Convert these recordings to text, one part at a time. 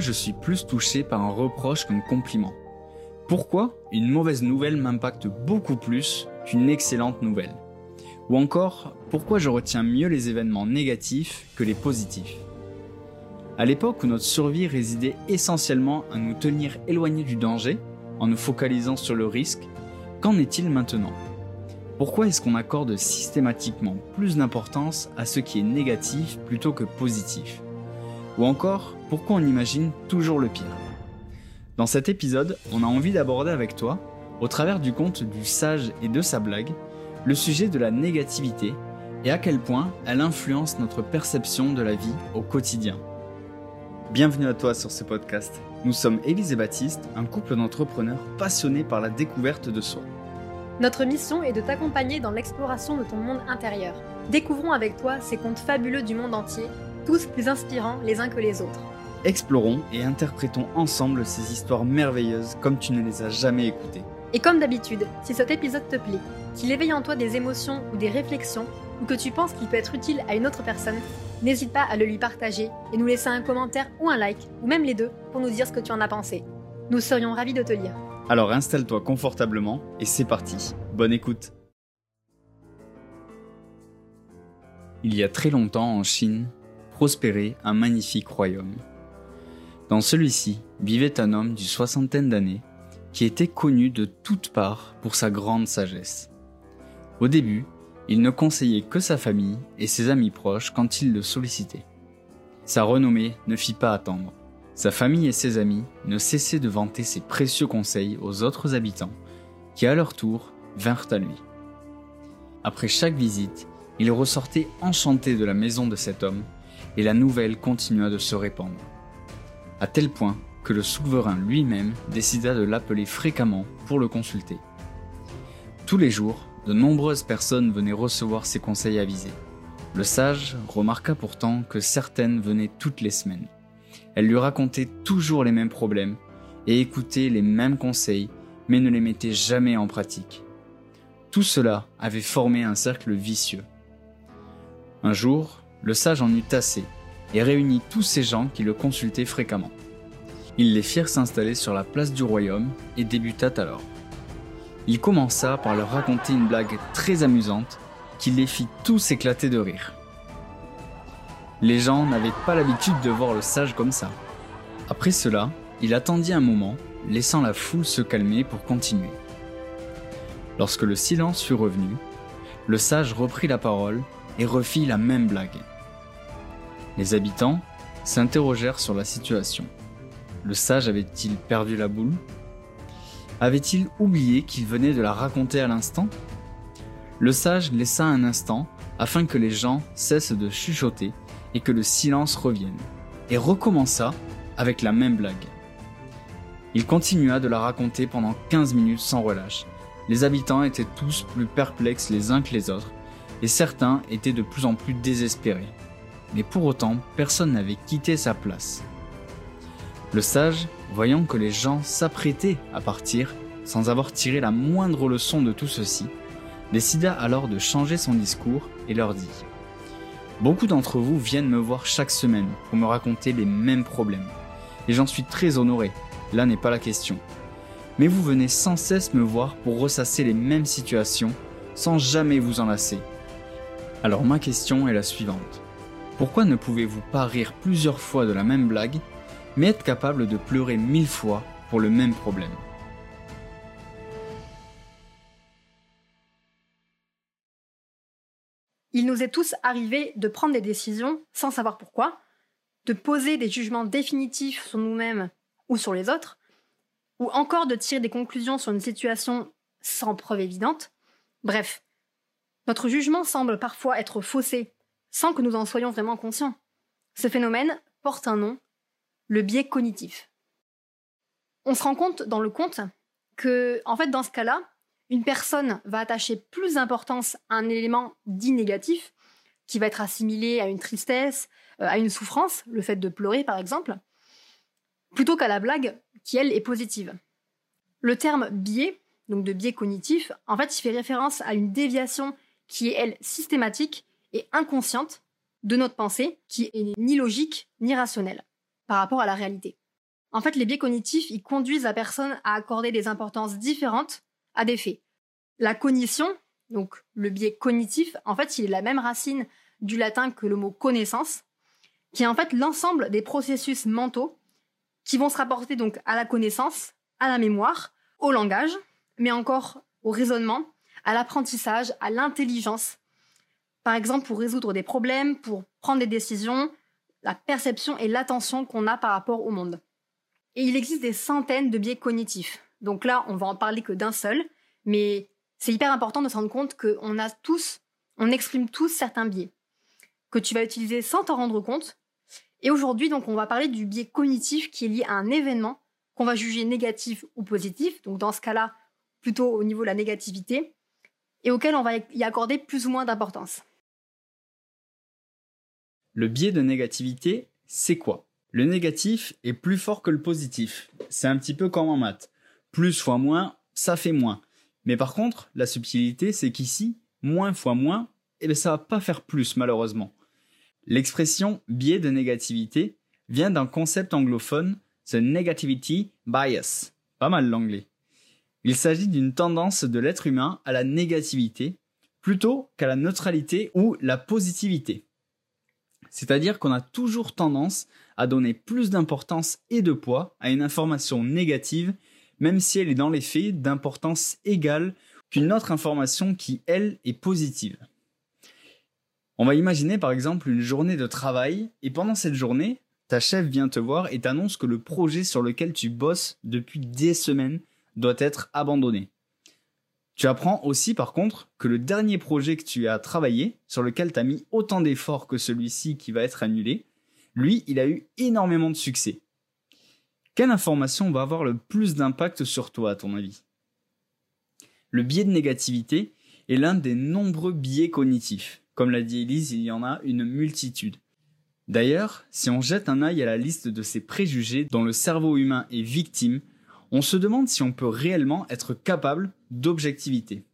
Je suis plus touché par un reproche qu'un compliment. Pourquoi une mauvaise nouvelle m'impacte beaucoup plus qu'une excellente nouvelle? Ou encore, pourquoi je retiens mieux les événements négatifs que les positifs? À l'époque où notre survie résidait essentiellement à nous tenir éloignés du danger, en nous focalisant sur le risque, qu'en est-il maintenant? Pourquoi est-ce qu'on accorde systématiquement plus d'importance à ce qui est négatif plutôt que positif? Ou encore, pourquoi on imagine toujours le pire Dans cet épisode, on a envie d'aborder avec toi, au travers du conte du sage et de sa blague, le sujet de la négativité et à quel point elle influence notre perception de la vie au quotidien. Bienvenue à toi sur ce podcast. Nous sommes Élise et Baptiste, un couple d'entrepreneurs passionnés par la découverte de soi. Notre mission est de t'accompagner dans l'exploration de ton monde intérieur. Découvrons avec toi ces contes fabuleux du monde entier, tous plus inspirants les uns que les autres. Explorons et interprétons ensemble ces histoires merveilleuses comme tu ne les as jamais écoutées. Et comme d'habitude, si cet épisode te plaît, qu'il éveille en toi des émotions ou des réflexions, ou que tu penses qu'il peut être utile à une autre personne, n'hésite pas à le lui partager et nous laisser un commentaire ou un like, ou même les deux, pour nous dire ce que tu en as pensé. Nous serions ravis de te lire. Alors installe-toi confortablement et c'est parti. Bonne écoute. Il y a très longtemps en Chine, prospérait un magnifique royaume. Dans celui-ci vivait un homme d'une soixantaine d'années qui était connu de toutes parts pour sa grande sagesse. Au début, il ne conseillait que sa famille et ses amis proches quand il le sollicitait. Sa renommée ne fit pas attendre. Sa famille et ses amis ne cessaient de vanter ses précieux conseils aux autres habitants, qui à leur tour vinrent à lui. Après chaque visite, il ressortait enchanté de la maison de cet homme, et la nouvelle continua de se répandre à tel point que le souverain lui-même décida de l'appeler fréquemment pour le consulter. Tous les jours, de nombreuses personnes venaient recevoir ses conseils avisés. Le sage remarqua pourtant que certaines venaient toutes les semaines. Elles lui racontaient toujours les mêmes problèmes et écoutaient les mêmes conseils, mais ne les mettaient jamais en pratique. Tout cela avait formé un cercle vicieux. Un jour, le sage en eut assez et réunit tous ces gens qui le consultaient fréquemment. Ils les firent s'installer sur la place du royaume et débuta alors. Il commença par leur raconter une blague très amusante qui les fit tous éclater de rire. Les gens n'avaient pas l'habitude de voir le sage comme ça. Après cela, il attendit un moment, laissant la foule se calmer pour continuer. Lorsque le silence fut revenu, le sage reprit la parole et refit la même blague. Les habitants s'interrogèrent sur la situation. Le sage avait-il perdu la boule? Avait-il oublié qu'il venait de la raconter à l'instant? Le sage laissa un instant afin que les gens cessent de chuchoter et que le silence revienne, et recommença avec la même blague. Il continua de la raconter pendant 15 minutes sans relâche. Les habitants étaient tous plus perplexes les uns que les autres, et certains étaient de plus en plus désespérés mais pour autant personne n'avait quitté sa place. Le sage, voyant que les gens s'apprêtaient à partir sans avoir tiré la moindre leçon de tout ceci, décida alors de changer son discours et leur dit ⁇ Beaucoup d'entre vous viennent me voir chaque semaine pour me raconter les mêmes problèmes, et j'en suis très honoré, là n'est pas la question. Mais vous venez sans cesse me voir pour ressasser les mêmes situations sans jamais vous en lasser. Alors ma question est la suivante. Pourquoi ne pouvez-vous pas rire plusieurs fois de la même blague, mais être capable de pleurer mille fois pour le même problème? Il nous est tous arrivé de prendre des décisions sans savoir pourquoi, de poser des jugements définitifs sur nous-mêmes ou sur les autres, ou encore de tirer des conclusions sur une situation sans preuve évidente. Bref, notre jugement semble parfois être faussé sans que nous en soyons vraiment conscients. Ce phénomène porte un nom, le biais cognitif. On se rend compte dans le conte que, en fait, dans ce cas-là, une personne va attacher plus d'importance à un élément dit négatif, qui va être assimilé à une tristesse, euh, à une souffrance, le fait de pleurer par exemple, plutôt qu'à la blague qui, elle, est positive. Le terme biais, donc de biais cognitif, en fait, il fait référence à une déviation qui est, elle, systématique et inconsciente de notre pensée qui est ni logique ni rationnelle par rapport à la réalité. En fait, les biais cognitifs, ils conduisent la personne à accorder des importances différentes à des faits. La cognition, donc le biais cognitif, en fait, il est la même racine du latin que le mot connaissance, qui est en fait l'ensemble des processus mentaux qui vont se rapporter donc à la connaissance, à la mémoire, au langage, mais encore au raisonnement, à l'apprentissage, à l'intelligence. Par exemple, pour résoudre des problèmes, pour prendre des décisions, la perception et l'attention qu'on a par rapport au monde. Et il existe des centaines de biais cognitifs. Donc là, on va en parler que d'un seul, mais c'est hyper important de se rendre compte qu'on a tous, on exprime tous certains biais que tu vas utiliser sans t'en rendre compte. Et aujourd'hui, donc, on va parler du biais cognitif qui est lié à un événement qu'on va juger négatif ou positif. Donc, dans ce cas-là, plutôt au niveau de la négativité, et auquel on va y accorder plus ou moins d'importance. Le biais de négativité, c'est quoi? Le négatif est plus fort que le positif. C'est un petit peu comme en maths. Plus fois moins, ça fait moins. Mais par contre, la subtilité, c'est qu'ici, moins fois moins, eh bien, ça va pas faire plus, malheureusement. L'expression biais de négativité vient d'un concept anglophone, the negativity bias. Pas mal l'anglais. Il s'agit d'une tendance de l'être humain à la négativité plutôt qu'à la neutralité ou la positivité. C'est-à-dire qu'on a toujours tendance à donner plus d'importance et de poids à une information négative, même si elle est dans les faits d'importance égale qu'une autre information qui, elle, est positive. On va imaginer par exemple une journée de travail, et pendant cette journée, ta chef vient te voir et t'annonce que le projet sur lequel tu bosses depuis des semaines doit être abandonné. Tu apprends aussi par contre que le dernier projet que tu as travaillé, sur lequel tu as mis autant d'efforts que celui-ci qui va être annulé, lui, il a eu énormément de succès. Quelle information va avoir le plus d'impact sur toi à ton avis? Le biais de négativité est l'un des nombreux biais cognitifs. Comme l'a dit Elise, il y en a une multitude. D'ailleurs, si on jette un œil à la liste de ces préjugés dont le cerveau humain est victime, on se demande si on peut réellement être capable d'objectivité.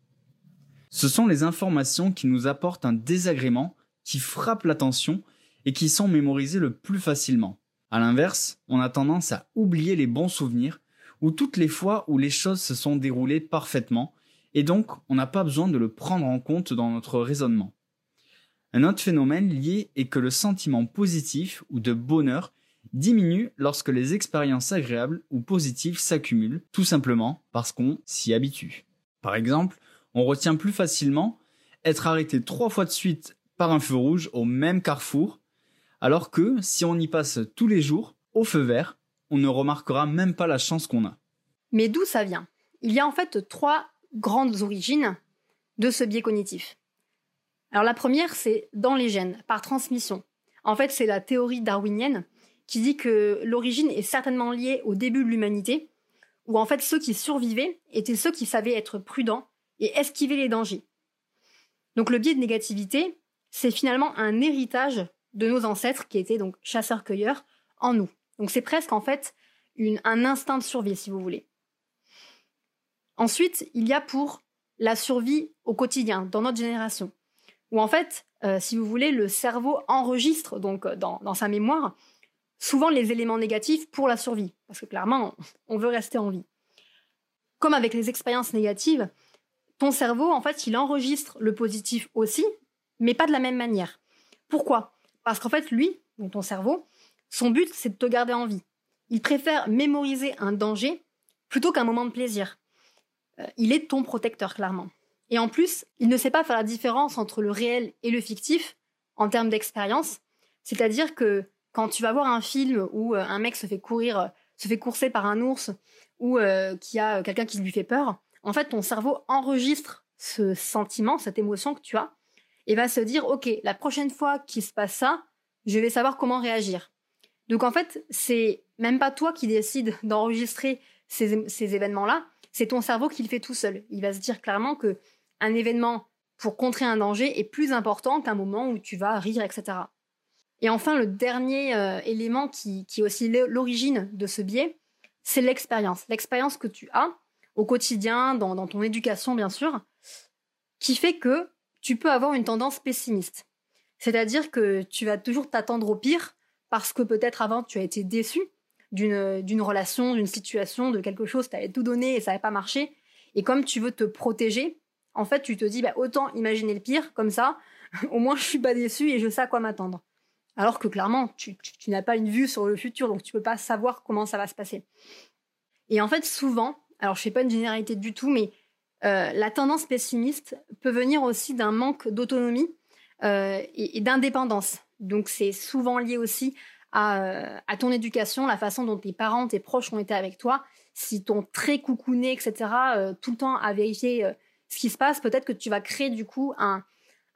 Ce sont les informations qui nous apportent un désagrément, qui frappent l'attention et qui sont mémorisées le plus facilement. À l'inverse, on a tendance à oublier les bons souvenirs ou toutes les fois où les choses se sont déroulées parfaitement et donc on n'a pas besoin de le prendre en compte dans notre raisonnement. Un autre phénomène lié est que le sentiment positif ou de bonheur diminue lorsque les expériences agréables ou positives s'accumulent, tout simplement parce qu'on s'y habitue. Par exemple, on retient plus facilement être arrêté trois fois de suite par un feu rouge au même carrefour, alors que si on y passe tous les jours, au feu vert, on ne remarquera même pas la chance qu'on a. Mais d'où ça vient? Il y a en fait trois grandes origines de ce biais cognitif. Alors la première, c'est dans les gènes, par transmission. En fait, c'est la théorie darwinienne qui dit que l'origine est certainement liée au début de l'humanité, où en fait ceux qui survivaient étaient ceux qui savaient être prudents et esquiver les dangers. Donc le biais de négativité, c'est finalement un héritage de nos ancêtres qui étaient donc chasseurs-cueilleurs en nous. Donc c'est presque en fait un instinct de survie si vous voulez. Ensuite, il y a pour la survie au quotidien, dans notre génération, où en fait, euh, si vous voulez, le cerveau enregistre donc dans sa mémoire souvent les éléments négatifs pour la survie, parce que clairement, on veut rester en vie. Comme avec les expériences négatives, ton cerveau, en fait, il enregistre le positif aussi, mais pas de la même manière. Pourquoi? Parce qu'en fait, lui, ton cerveau, son but, c'est de te garder en vie. Il préfère mémoriser un danger plutôt qu'un moment de plaisir. Euh, il est ton protecteur, clairement. Et en plus, il ne sait pas faire la différence entre le réel et le fictif en termes d'expérience. C'est-à-dire que quand tu vas voir un film où euh, un mec se fait courir, se fait courser par un ours ou euh, qu'il y a quelqu'un qui lui fait peur, en fait, ton cerveau enregistre ce sentiment, cette émotion que tu as, et va se dire, OK, la prochaine fois qu'il se passe ça, je vais savoir comment réagir. Donc en fait, c'est même pas toi qui décides d'enregistrer ces, ces événements-là, c'est ton cerveau qui le fait tout seul. Il va se dire clairement que un événement pour contrer un danger est plus important qu'un moment où tu vas rire, etc. Et enfin, le dernier euh, élément qui, est aussi l'origine de ce biais, c'est l'expérience. L'expérience que tu as au quotidien, dans, dans, ton éducation bien sûr, qui fait que tu peux avoir une tendance pessimiste. C'est-à-dire que tu vas toujours t'attendre au pire parce que peut-être avant tu as été déçu, d'une relation, d'une situation, de quelque chose, tu avais tout donné et ça n'avait pas marché. Et comme tu veux te protéger, en fait, tu te dis, bah, autant imaginer le pire, comme ça, au moins je suis pas déçu et je sais à quoi m'attendre. Alors que clairement, tu, n'as pas une vue sur le futur, donc tu peux pas savoir comment ça va se passer. Et en fait, souvent, alors je fais pas une généralité du tout, mais euh, la tendance pessimiste peut venir aussi d'un manque d'autonomie euh, et, d'indépendance. Donc c'est souvent lié aussi à, à, ton éducation, la façon dont tes parents, tes proches ont été avec toi. Si t'ont très coucouné, etc., euh, tout le temps à vérifier ce qui se passe, peut-être que tu vas créer du coup un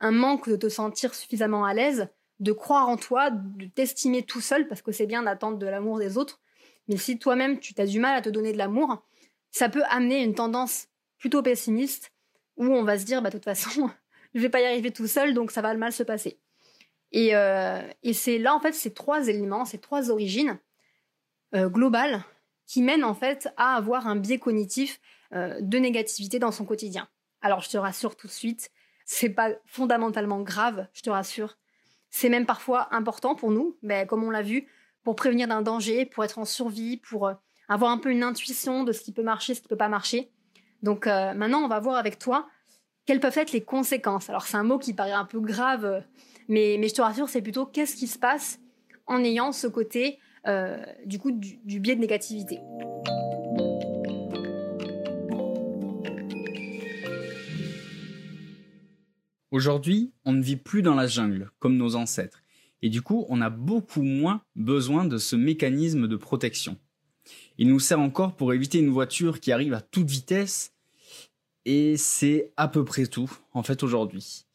manque de te sentir suffisamment à l'aise, de croire en toi, de t'estimer tout seul, parce que c'est bien d'attendre de l'amour des autres. Mais si toi-même, tu as du mal à te donner de l'amour, ça peut amener une tendance plutôt pessimiste, où on va se dire, bah, de toute façon, je vais pas y arriver tout seul, donc ça va mal se passer. Et, euh, c'est là, en fait, ces trois éléments, ces trois origines euh, globales qui mènent, en fait, à avoir un biais cognitif euh, de négativité dans son quotidien. Alors, je te rassure tout de suite, c'est pas fondamentalement grave, je te rassure. C'est même parfois important pour nous, mais comme on l'a vu, pour prévenir d'un danger, pour être en survie, pour euh, avoir un peu une intuition de ce qui peut marcher, ce qui peut pas marcher. Donc euh, maintenant, on va voir avec toi quelles peuvent être les conséquences. Alors c'est un mot qui paraît un peu grave, mais, mais je te rassure, c'est plutôt qu'est-ce qui se passe en ayant ce côté euh, du coup du biais de négativité. Aujourd'hui, on ne vit plus dans la jungle, comme nos ancêtres, et du coup, on a beaucoup moins besoin de ce mécanisme de protection. Il nous sert encore pour éviter une voiture qui arrive à toute vitesse, et c'est à peu près tout, en fait, aujourd'hui.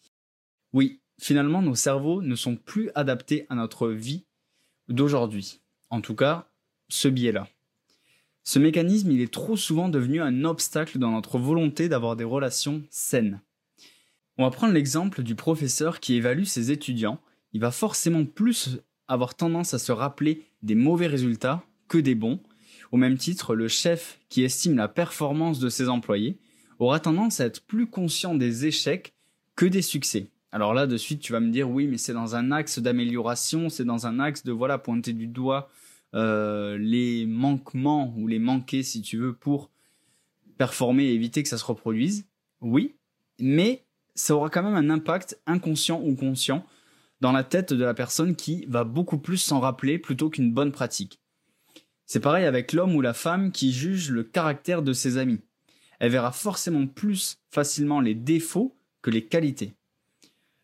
Oui, finalement, nos cerveaux ne sont plus adaptés à notre vie d'aujourd'hui. En tout cas, ce biais-là. Ce mécanisme, il est trop souvent devenu un obstacle dans notre volonté d'avoir des relations saines. On va prendre l'exemple du professeur qui évalue ses étudiants. Il va forcément plus avoir tendance à se rappeler des mauvais résultats que des bons. Au même titre, le chef qui estime la performance de ses employés aura tendance à être plus conscient des échecs que des succès. Alors là, de suite, tu vas me dire, oui, mais c'est dans un axe d'amélioration, c'est dans un axe de, voilà, pointer du doigt euh, les manquements ou les manquer, si tu veux, pour performer et éviter que ça se reproduise. Oui, mais ça aura quand même un impact inconscient ou conscient dans la tête de la personne qui va beaucoup plus s'en rappeler plutôt qu'une bonne pratique. C'est pareil avec l'homme ou la femme qui juge le caractère de ses amis. Elle verra forcément plus facilement les défauts que les qualités.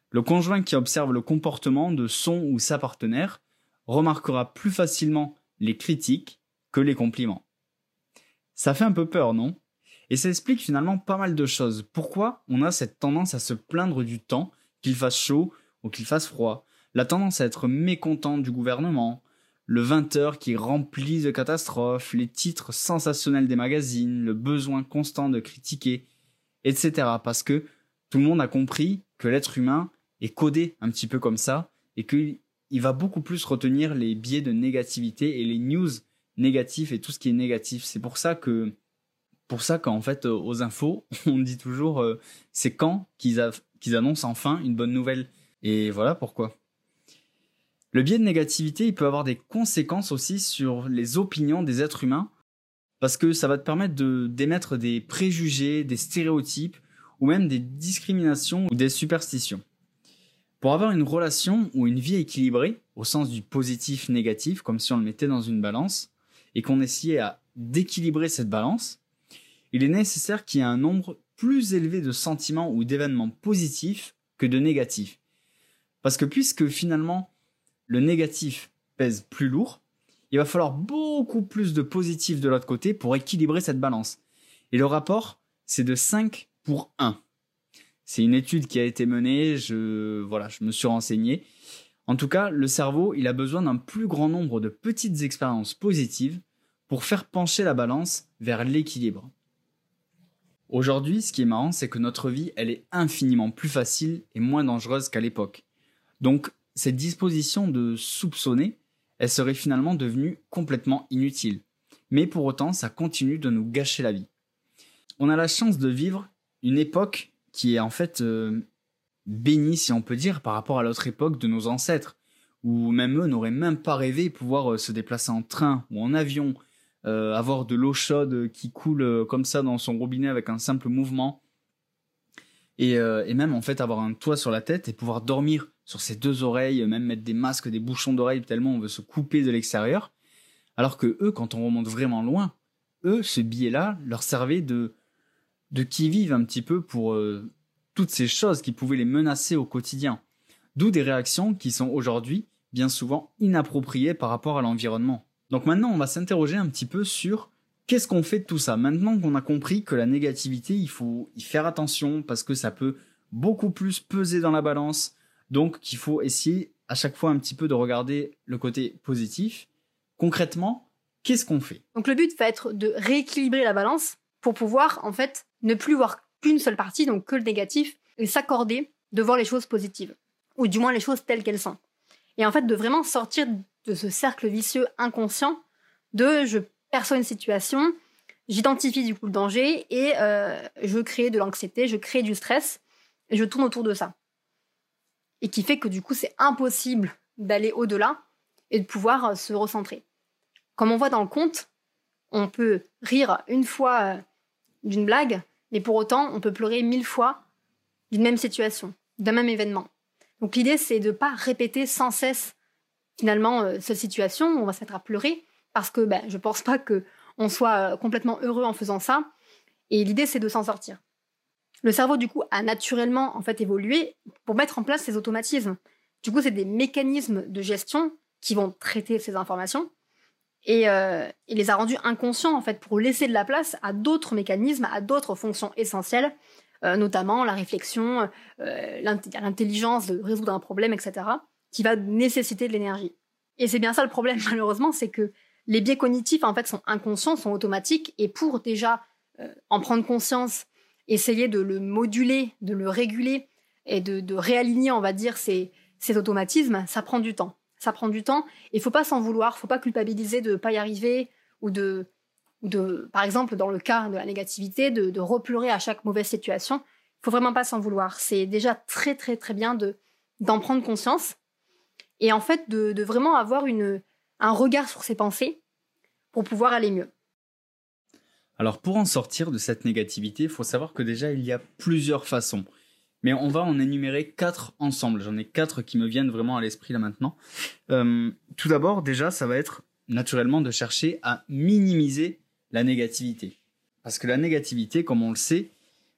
Le conjoint qui observe le comportement de son ou sa partenaire remarquera plus facilement les critiques que les compliments. Ça fait un peu peur, non? Et ça explique finalement pas mal de choses. Pourquoi on a cette tendance à se plaindre du temps, qu'il fasse chaud ou qu'il fasse froid, la tendance à être mécontent du gouvernement, le 20h qui est rempli de catastrophes, les titres sensationnels des magazines, le besoin constant de critiquer, etc. Parce que tout le monde a compris que l'être humain est codé un petit peu comme ça et qu'il va beaucoup plus retenir les biais de négativité et les news négatifs et tout ce qui est négatif. C'est pour ça que pour ça qu'en fait, euh, aux infos, on dit toujours euh, c'est quand qu'ils annoncent enfin une bonne nouvelle. Et voilà pourquoi. Le biais de négativité, il peut avoir des conséquences aussi sur les opinions des êtres humains, parce que ça va te permettre d'émettre des préjugés, des stéréotypes, ou même des discriminations ou des superstitions. Pour avoir une relation ou une vie équilibrée, au sens du positif-négatif, comme si on le mettait dans une balance, et qu'on essayait d'équilibrer cette balance, il est nécessaire qu'il y ait un nombre plus élevé de sentiments ou d'événements positifs que de négatifs. Parce que puisque finalement le négatif pèse plus lourd, il va falloir beaucoup plus de positifs de l'autre côté pour équilibrer cette balance. Et le rapport, c'est de 5 pour 1. C'est une étude qui a été menée, je, voilà, je me suis renseigné. En tout cas, le cerveau, il a besoin d'un plus grand nombre de petites expériences positives pour faire pencher la balance vers l'équilibre. Aujourd'hui, ce qui est marrant, c'est que notre vie, elle est infiniment plus facile et moins dangereuse qu'à l'époque. Donc, cette disposition de soupçonner, elle serait finalement devenue complètement inutile. Mais pour autant, ça continue de nous gâcher la vie. On a la chance de vivre une époque qui est en fait euh, bénie, si on peut dire, par rapport à l'autre époque de nos ancêtres, où même eux n'auraient même pas rêvé pouvoir se déplacer en train ou en avion, avoir de l'eau chaude qui coule comme ça dans son robinet avec un simple mouvement, et, et, même en fait avoir un toit sur la tête et pouvoir dormir sur ses deux oreilles, même mettre des masques, des bouchons d'oreilles tellement on veut se couper de l'extérieur. Alors que eux, quand on remonte vraiment loin, eux, ce billet-là leur servait de, de qui vive un petit peu pour euh, toutes ces choses qui pouvaient les menacer au quotidien. D'où des réactions qui sont aujourd'hui bien souvent inappropriées par rapport à l'environnement. Donc maintenant, on va s'interroger un petit peu sur qu'est-ce qu'on fait de tout ça. Maintenant qu'on a compris que la négativité, il faut y faire attention parce que ça peut beaucoup plus peser dans la balance, donc qu'il faut essayer à chaque fois un petit peu de regarder le côté positif. Concrètement, qu'est-ce qu'on fait? Donc le but va être de rééquilibrer la balance pour pouvoir en fait ne plus voir qu'une seule partie, donc que le négatif, et s'accorder de voir les choses positives, ou du moins les choses telles qu'elles sont. Et en fait de vraiment sortir de ce cercle vicieux inconscient de je perçois une situation, j'identifie du coup le danger et euh, je crée de l'anxiété, je crée du stress et je tourne autour de ça et qui fait que du coup c'est impossible d'aller au-delà et de pouvoir euh, se recentrer. Comme on voit dans le conte, on peut rire une fois euh, d'une blague, mais pour autant on peut pleurer mille fois d'une même situation, d'un même événement. Donc l'idée c'est de ne pas répéter sans cesse finalement euh, cette situation on va s'être à pleurer parce que ben, je pense pas que on soit complètement heureux en faisant ça. Et l'idée c'est de s'en sortir. Le cerveau, du coup, a naturellement en fait évolué pour mettre en place ces automatismes. Du coup, c'est des mécanismes de gestion qui vont traiter ces informations et euh, il les a rendus inconscients en fait pour laisser de la place à d'autres mécanismes, à d'autres fonctions essentielles, euh, notamment la réflexion, euh, l'intelligence de résoudre un problème, etc., qui va nécessiter de l'énergie. Et c'est bien ça le problème malheureusement, c'est que les biais cognitifs en fait sont inconscients, sont automatiques, et pour déjà en prendre conscience essayer de le moduler, de le réguler et de, réaligner, on va dire, ces, automatismes, ça prend du temps. Ça prend du temps et il faut pas s'en vouloir, faut pas culpabiliser de ne pas y arriver ou de, de, par exemple, dans le cas de la négativité, de, de à chaque mauvaise situation. Il faut vraiment pas s'en vouloir. C'est déjà très très très bien de d'en prendre conscience et en fait de, vraiment avoir une, un regard sur ses pensées pour pouvoir aller mieux. Alors pour en sortir de cette négativité, il faut savoir que déjà il y a plusieurs façons. Mais on va en énumérer quatre ensemble. J'en ai quatre qui me viennent vraiment à l'esprit là maintenant. Euh, tout d'abord, déjà, ça va être naturellement de chercher à minimiser la négativité. Parce que la négativité, comme on le sait,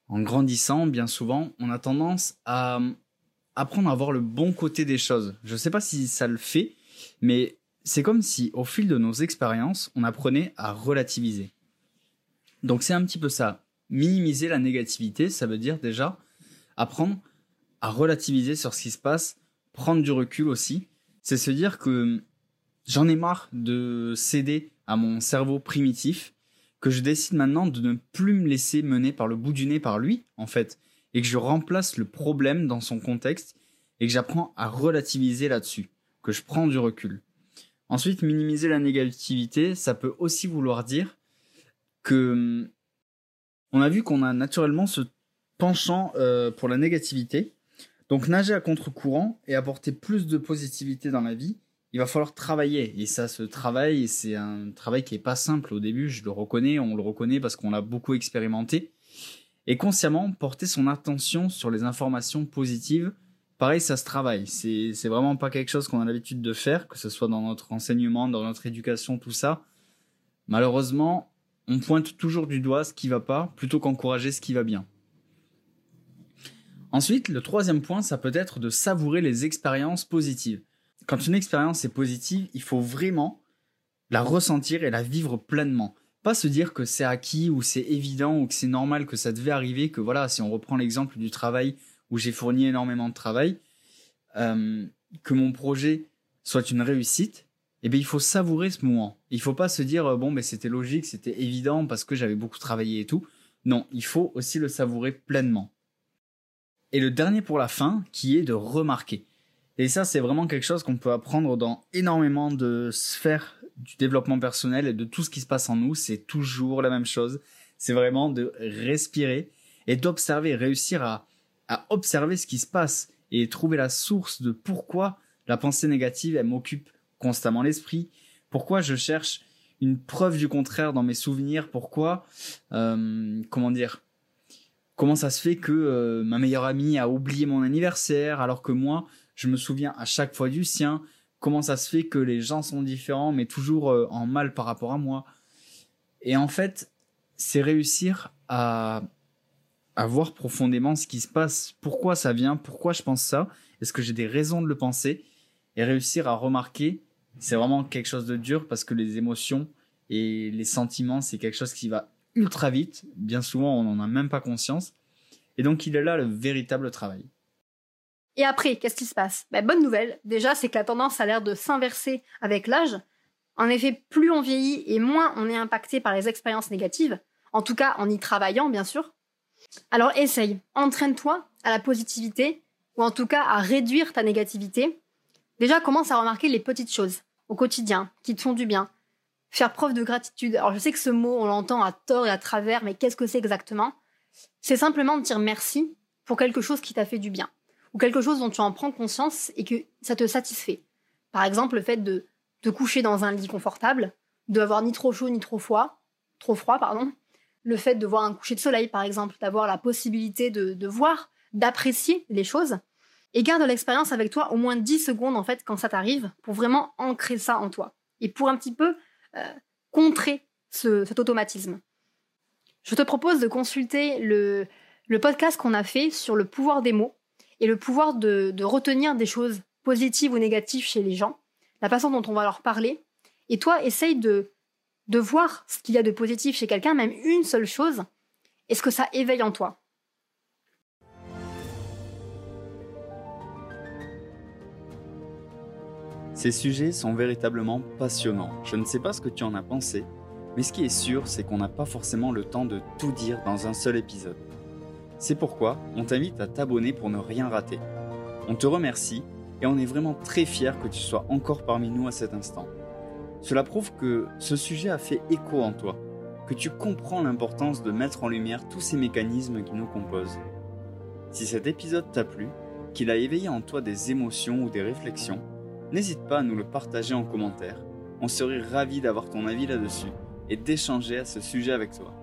en grandissant, bien souvent, on a tendance à apprendre à voir le bon côté des choses. Je ne sais pas si ça le fait, mais c'est comme si, au fil de nos expériences, on apprenait à relativiser. Donc c'est un petit peu ça. Minimiser la négativité, ça veut dire déjà apprendre à relativiser sur ce qui se passe, prendre du recul aussi. C'est se dire que j'en ai marre de céder à mon cerveau primitif, que je décide maintenant de ne plus me laisser mener par le bout du nez par lui, en fait, et que je remplace le problème dans son contexte et que j'apprends à relativiser là-dessus, que je prends du recul. Ensuite, minimiser la négativité, ça peut aussi vouloir dire que on a vu qu'on a naturellement ce penchant euh, pour la négativité. Donc nager à contre-courant et apporter plus de positivité dans la vie, il va falloir travailler. Et ça, ce travail, c'est un travail qui est pas simple au début, je le reconnais, on le reconnaît parce qu'on l'a beaucoup expérimenté. Et consciemment, porter son attention sur les informations positives, pareil, ça se travaille. C'est, c'est vraiment pas quelque chose qu'on a l'habitude de faire, que ce soit dans notre enseignement, dans notre éducation, tout ça. Malheureusement, on pointe toujours du doigt ce qui va pas plutôt qu'encourager ce qui va bien. Ensuite, le troisième point, ça peut être de savourer les expériences positives. Quand une expérience est positive, il faut vraiment la ressentir et la vivre pleinement. Pas se dire que c'est acquis ou c'est évident ou que c'est normal que ça devait arriver, que voilà, si on reprend l'exemple du travail où j'ai fourni énormément de travail, euh, que mon projet soit une réussite, eh bien, il faut savourer ce moment. Il faut pas se dire, euh, bon, mais c'était logique, c'était évident parce que j'avais beaucoup travaillé et tout. Non, il faut aussi le savourer pleinement. Et le dernier pour la fin, qui est de remarquer. Et ça, c'est vraiment quelque chose qu'on peut apprendre dans énormément de sphères du développement personnel et de tout ce qui se passe en nous. C'est toujours la même chose. C'est vraiment de respirer et d'observer, réussir à, observer ce qui se passe et trouver la source de pourquoi la pensée négative, elle m'occupe constamment l'esprit Pourquoi je cherche une preuve du contraire dans mes souvenirs? Pourquoi, euh, comment dire, comment ça se fait que euh, ma meilleure amie a oublié mon anniversaire alors que moi, je me souviens à chaque fois du sien Comment ça se fait que les gens sont différents mais toujours euh, en mal par rapport à moi Et en fait, c'est réussir à, à voir profondément ce qui se passe, pourquoi ça vient, pourquoi je pense ça, est-ce que j'ai des raisons de le penser et réussir à remarquer, c'est vraiment quelque chose de dur parce que les émotions et les sentiments, c'est quelque chose qui va ultra vite. Bien souvent, on n'en a même pas conscience. Et donc, il est là le véritable travail. Et après, qu'est-ce qui se passe? Ben, Bonne nouvelle, déjà, c'est que la tendance a l'air de s'inverser avec l'âge. En effet, plus on vieillit et moins on est impacté par les expériences négatives, en tout cas en y travaillant, bien sûr. Alors essaye, entraîne-toi à la positivité, ou en tout cas à réduire ta négativité. Déjà, commence à remarquer les petites choses au quotidien qui te font du bien. Faire preuve de gratitude. Alors je sais que ce mot, on l'entend à tort et à travers, mais qu'est-ce que c'est exactement? C'est simplement de dire merci pour quelque chose qui t'a fait du bien ou quelque chose dont tu en prends conscience et que ça te satisfait. Par exemple, le fait de te coucher dans un lit confortable, de avoir ni trop chaud ni trop froid, trop froid, pardon. Le fait de voir un coucher de soleil, par exemple, d'avoir la possibilité de, voir, d'apprécier les choses. Et garde l'expérience avec toi au moins 10 secondes, en fait, quand ça t'arrive, pour vraiment ancrer ça en toi. Et pour un petit peu euh, contrer cet automatisme. Je te propose de consulter le podcast qu'on a fait sur le pouvoir des mots et le pouvoir de, retenir des choses positives ou négatives chez les gens, la façon dont on va leur parler. Et toi, essaye de, de voir ce qu'il y a de positif chez quelqu'un, même une seule chose, et ce que ça éveille en toi. Ces sujets sont véritablement passionnants. Je ne sais pas ce que tu en as pensé, mais ce qui est sûr, c'est qu'on n'a pas forcément le temps de tout dire dans un seul épisode. C'est pourquoi on t'invite à t'abonner pour ne rien rater. On te remercie et on est vraiment très fiers que tu sois encore parmi nous à cet instant. Cela prouve que ce sujet a fait écho en toi, que tu comprends l'importance de mettre en lumière tous ces mécanismes qui nous composent. Si cet épisode t'a plu, qu'il a éveillé en toi des émotions ou des réflexions, n'hésite pas à nous le partager en commentaire. On serait ravis d'avoir ton avis là-dessus et d'échanger à ce sujet avec toi.